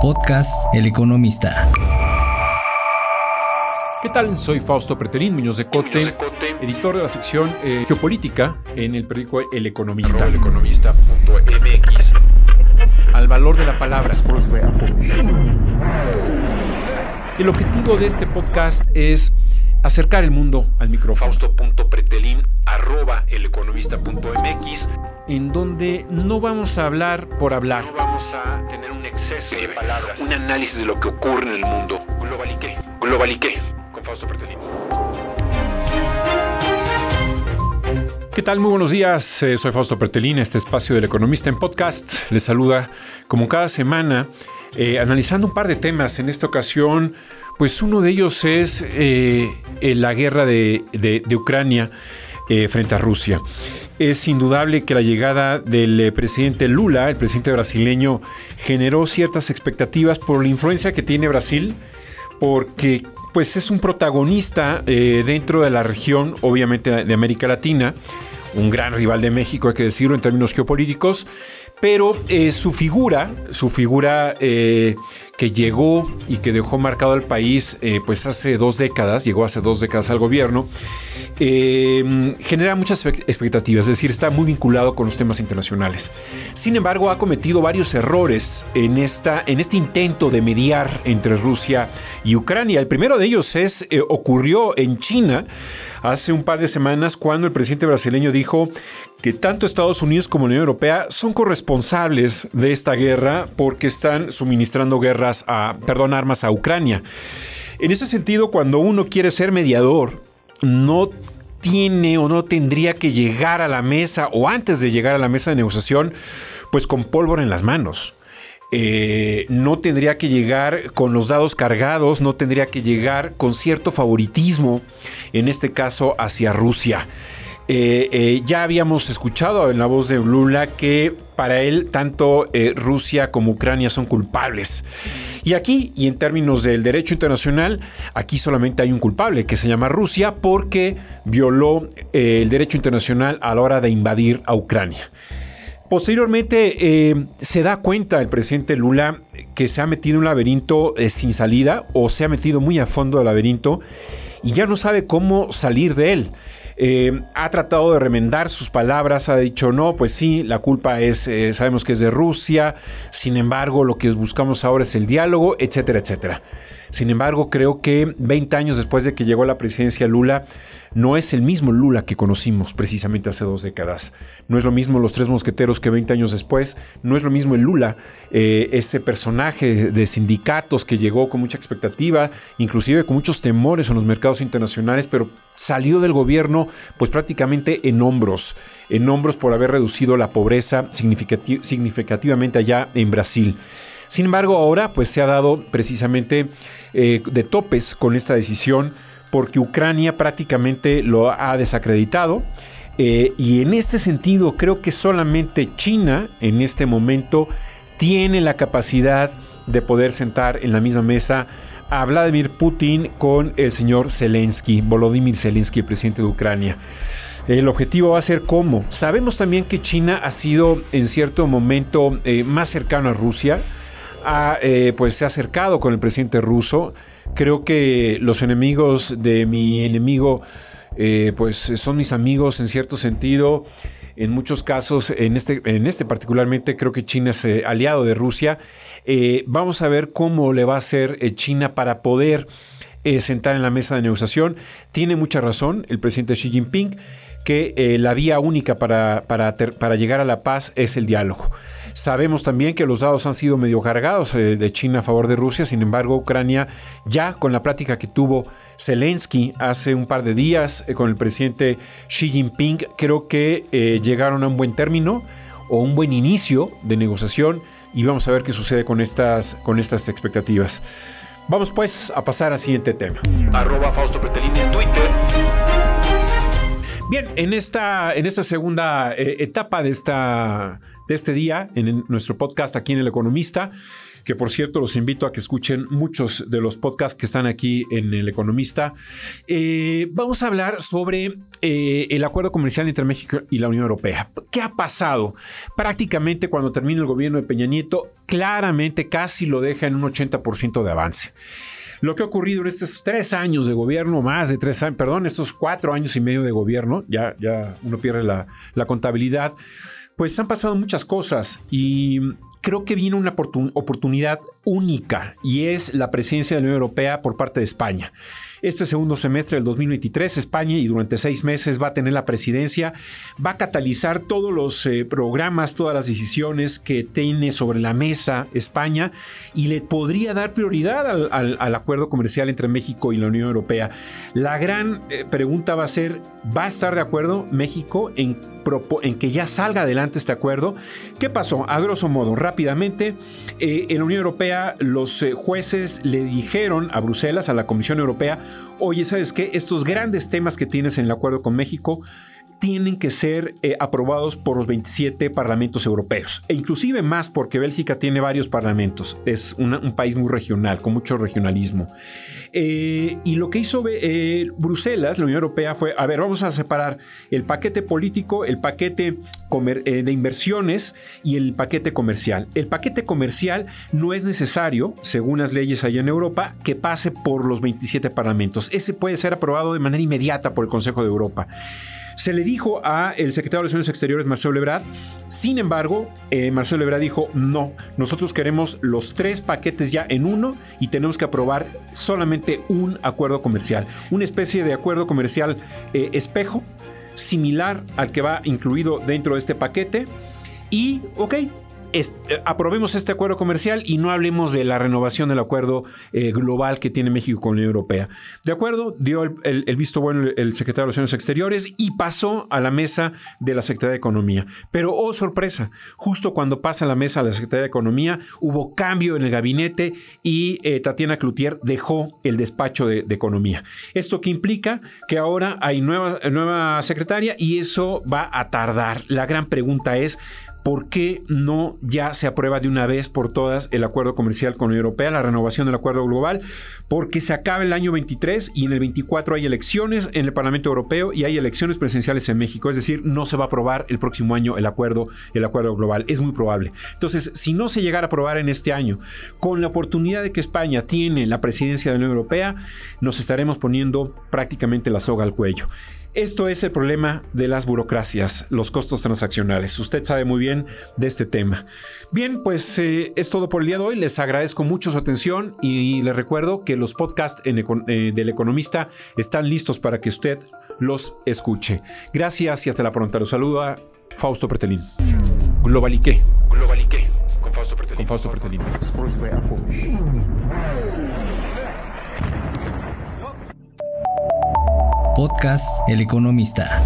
Podcast El Economista. ¿Qué tal? Soy Fausto Preterín, Muñoz de Cote, editor de la sección eh, Geopolítica en el periódico El Economista. Economista.mx. Al valor de la palabra. El objetivo de este podcast es acercar el mundo al micrófono. Fausto.pretelín arroba eleconomista.mx. En donde no vamos a hablar por hablar. No vamos a tener un exceso de palabras. Un análisis de lo que ocurre en el mundo. Global y qué. Global y qué. Con Fausto Pretelín. ¿Qué tal? Muy buenos días. Eh, soy Fausto Pertelín, este espacio del Economista en podcast. Les saluda como cada semana, eh, analizando un par de temas. En esta ocasión, pues uno de ellos es eh, la guerra de, de- de Ucrania eh, frente a Rusia. Es indudable que la llegada del eh, presidente Lula, el presidente brasileño, generó ciertas expectativas por la influencia que tiene Brasil porque pues es un protagonista eh, dentro de la región, obviamente de América Latina, un gran rival de México, hay que decirlo en términos geopolíticos, pero su figura, su figura que llegó y que dejó marcado al país eh, pues hace dos décadas, llegó hace dos décadas al gobierno, eh, genera muchas expectativas, es decir, está muy vinculado con los temas internacionales. Sin embargo, ha cometido varios errores en, esta, en este intento de mediar entre Rusia y Ucrania. El primero de ellos es, eh, ocurrió en China hace un par de semanas cuando el presidente brasileño dijo que tanto Estados Unidos como la Unión Europea son corresponsables de esta guerra porque están suministrando a, a Ucrania. En ese sentido, cuando uno quiere ser mediador, no tiene o no tendría que llegar a la mesa o antes de llegar a la mesa de negociación, pues con pólvora en las manos. Eh, no tendría que llegar con los dados cargados, no tendría que llegar con cierto favoritismo, en este caso hacia Rusia. Eh, eh, ya habíamos escuchado en la voz de Lula que para él tanto eh, Rusia como Ucrania son culpables. Y aquí, y en términos del derecho internacional, aquí solamente hay un culpable que se llama Rusia porque violó el derecho internacional a la hora de invadir a Ucrania. Posteriormente se da cuenta el presidente Lula que se ha metido en un laberinto sin salida o se ha metido muy a fondo del laberinto y ya no sabe cómo salir de él. Eh, ha tratado de remendar sus palabras, ha dicho, no, pues sí, la culpa es, eh, sabemos que es de Rusia, sin embargo, lo que buscamos ahora es el diálogo, etcétera, etcétera. Sin embargo, creo que 20 años después de que llegó a la presidencia Lula, no es el mismo Lula que conocimos precisamente hace dos décadas. No es lo mismo los tres mosqueteros que 20 años después. No es lo mismo el Lula, eh, ese personaje de sindicatos que llegó con mucha expectativa, inclusive con muchos temores en los mercados internacionales, pero salió del gobierno pues prácticamente en hombros, en hombros por haber reducido la pobreza significati- significativamente allá en Brasil. Sin embargo, ahora pues se ha dado precisamente eh, de topes con esta decisión porque Ucrania prácticamente lo ha desacreditado. eh, y en este sentido creo que solamente China en este momento tiene la capacidad de poder sentar en la misma mesa a Vladimir Putin con el señor Zelensky, Volodymyr Zelensky, el presidente de Ucrania. El objetivo va a ser cómo. Sabemos también que China ha sido en cierto momento eh, más cercano a Rusia, eh, pues se ha acercado con el presidente ruso. Creo que los enemigos de mi enemigo, eh, pues son mis amigos en cierto sentido. En muchos casos, en este, en este particularmente, creo que China es eh, aliado de Rusia. Vamos a ver cómo le va a hacer China para poder sentar en la mesa de negociación. Tiene mucha razón el presidente Xi Jinping que la vía única para, para llegar a la paz es el diálogo. Sabemos también que los dados han sido medio cargados eh, de China a favor de Rusia, sin embargo Ucrania ya con la plática que tuvo Zelensky hace un par de días eh, con el presidente Xi Jinping, creo que eh, llegaron a un buen término o un buen inicio de negociación y vamos a ver qué sucede con estas, con estas expectativas. Vamos pues a pasar al siguiente tema. Arroba Fausto Pretelín en Twitter. Bien, en esta, en esta segunda eh, etapa de esta, este día en nuestro podcast aquí en El Economista que por cierto los invito a que escuchen muchos de los podcasts que están aquí en El Economista. Eh, vamos a hablar sobre eh, el acuerdo comercial entre México y la Unión Europea. ¿Qué ha pasado? Prácticamente cuando termina el gobierno de Peña Nieto, claramente casi lo deja en un 80% de avance lo que ha ocurrido en estos tres años de gobierno, más de tres años, perdón, estos cuatro años y medio de gobierno, ya, ya uno pierde la contabilidad, pues han pasado muchas cosas y creo que viene una oportunidad única y es la presencia de la Unión Europea por parte de España. Este segundo semestre del 2023, España, y durante seis meses va a tener la presidencia, va a catalizar todos los eh, programas, todas las decisiones que tiene sobre la mesa España y le podría dar prioridad al, acuerdo comercial entre México y la Unión Europea. La gran eh, pregunta va a ser, ¿va a estar de acuerdo México en, que ya salga adelante este acuerdo? ¿Qué pasó? A grosso modo, rápidamente, eh, en la Unión Europea los jueces le dijeron a Bruselas, a la Comisión Europea, oye, ¿sabes qué? Estos grandes temas que tienes en el acuerdo con México tienen que ser eh, aprobados por los 27 parlamentos europeos, e inclusive más porque Bélgica tiene varios parlamentos, es un país muy regional, con mucho regionalismo. Eh, y lo que hizo eh, Bruselas, la Unión Europea, fue, a ver, vamos a separar el paquete político, el paquete de inversiones y el paquete comercial. El paquete comercial no es necesario, según las leyes allá en Europa, que pase por los 27 parlamentos. Ese puede ser aprobado de manera inmediata por el Consejo de Europa. Se le dijo a el secretario de Relaciones Exteriores, Marcelo Ebrard. Sin embargo, eh, Marcelo Ebrard dijo, no, nosotros queremos los tres paquetes ya en uno y tenemos que aprobar solamente un acuerdo comercial, una especie de acuerdo comercial eh, espejo, similar al que va incluido dentro de este paquete. Y, ok, eh, aprobemos este acuerdo comercial y no hablemos de la renovación del acuerdo eh, global que tiene México con la Unión Europea. De acuerdo, dio el, visto bueno el, secretario de Relaciones Exteriores y pasó a la mesa de la Secretaría de Economía. Pero, oh sorpresa, justo cuando pasa a la mesa de la Secretaría de Economía, hubo cambio en el gabinete y eh, Tatiana Cloutier dejó el despacho de, Economía. Esto que implica que ahora hay nueva, nueva secretaria y eso va a tardar. La gran pregunta es, ¿por qué no ya se aprueba de una vez por todas el acuerdo comercial con la Unión Europea, la renovación del acuerdo global? Porque se acaba el año 23 y en el 24 hay elecciones en el Parlamento Europeo y hay elecciones presidenciales en México, es decir, no se va a aprobar el próximo año el acuerdo, el acuerdo global, es muy probable. Entonces, si no se llegara a aprobar en este año, con la oportunidad de que España tiene la presidencia de la Unión Europea, nos estaremos poniendo prácticamente la soga al cuello. Esto es el problema de las burocracias, los costos transaccionales. Usted sabe muy bien de este tema. Bien, pues eh, es todo por el día de hoy. Les agradezco mucho su atención y les recuerdo que los podcasts eh, del economista están listos para que usted los escuche. Gracias y hasta la pronta. Los saluda Fausto Pretelín. Globalique. Globalique. Con Fausto Pretelín. Con Fausto Pretelín. Podcast El Economista.